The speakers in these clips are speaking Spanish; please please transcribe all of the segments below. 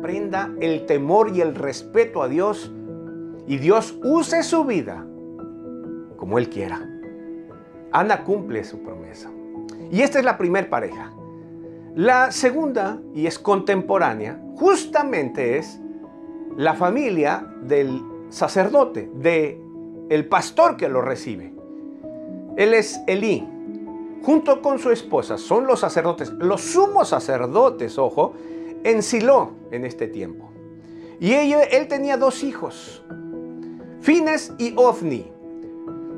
aprenda el temor y el respeto a Dios y Dios use su vida como Él quiera. Ana cumple su promesa. Y esta es la primer pareja. La segunda, y es contemporánea, justamente es la familia del sacerdote, de el pastor que lo recibe. Él es Elí. Junto con su esposa son los sacerdotes, los sumos sacerdotes, ojo, en Silo en este tiempo. Y él tenía dos hijos, Fines y Ofni.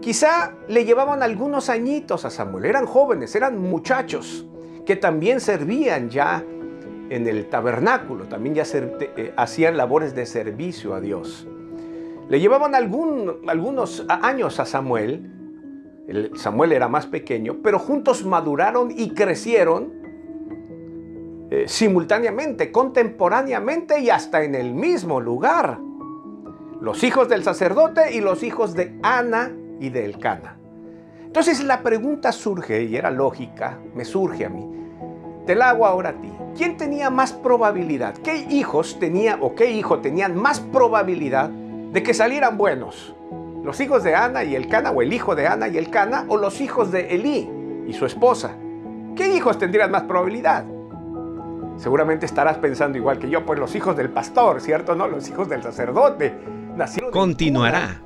Quizá le llevaban algunos añitos a Samuel, eran jóvenes, eran muchachos que también servían ya en el tabernáculo, también ya eh, hacían labores de servicio a Dios. Le llevaban algunos años a Samuel, Samuel era más pequeño, pero juntos maduraron y crecieron eh, simultáneamente, contemporáneamente y hasta en el mismo lugar. Los hijos del sacerdote y los hijos de Ana y de Elcana. Entonces la pregunta surge, y era lógica, me surge a mí. Te la hago ahora a ti. ¿Quién tenía más probabilidad? ¿Qué hijos tenía o qué hijo tenían más probabilidad de que salieran buenos? ¿Los hijos de Ana y Elcana o el hijo de Ana y Elcana o los hijos de Elí y su esposa? ¿Qué hijos tendrían más probabilidad? Seguramente estarás pensando igual que yo, pues los hijos del pastor, ¿cierto? No, los hijos del sacerdote. Continuará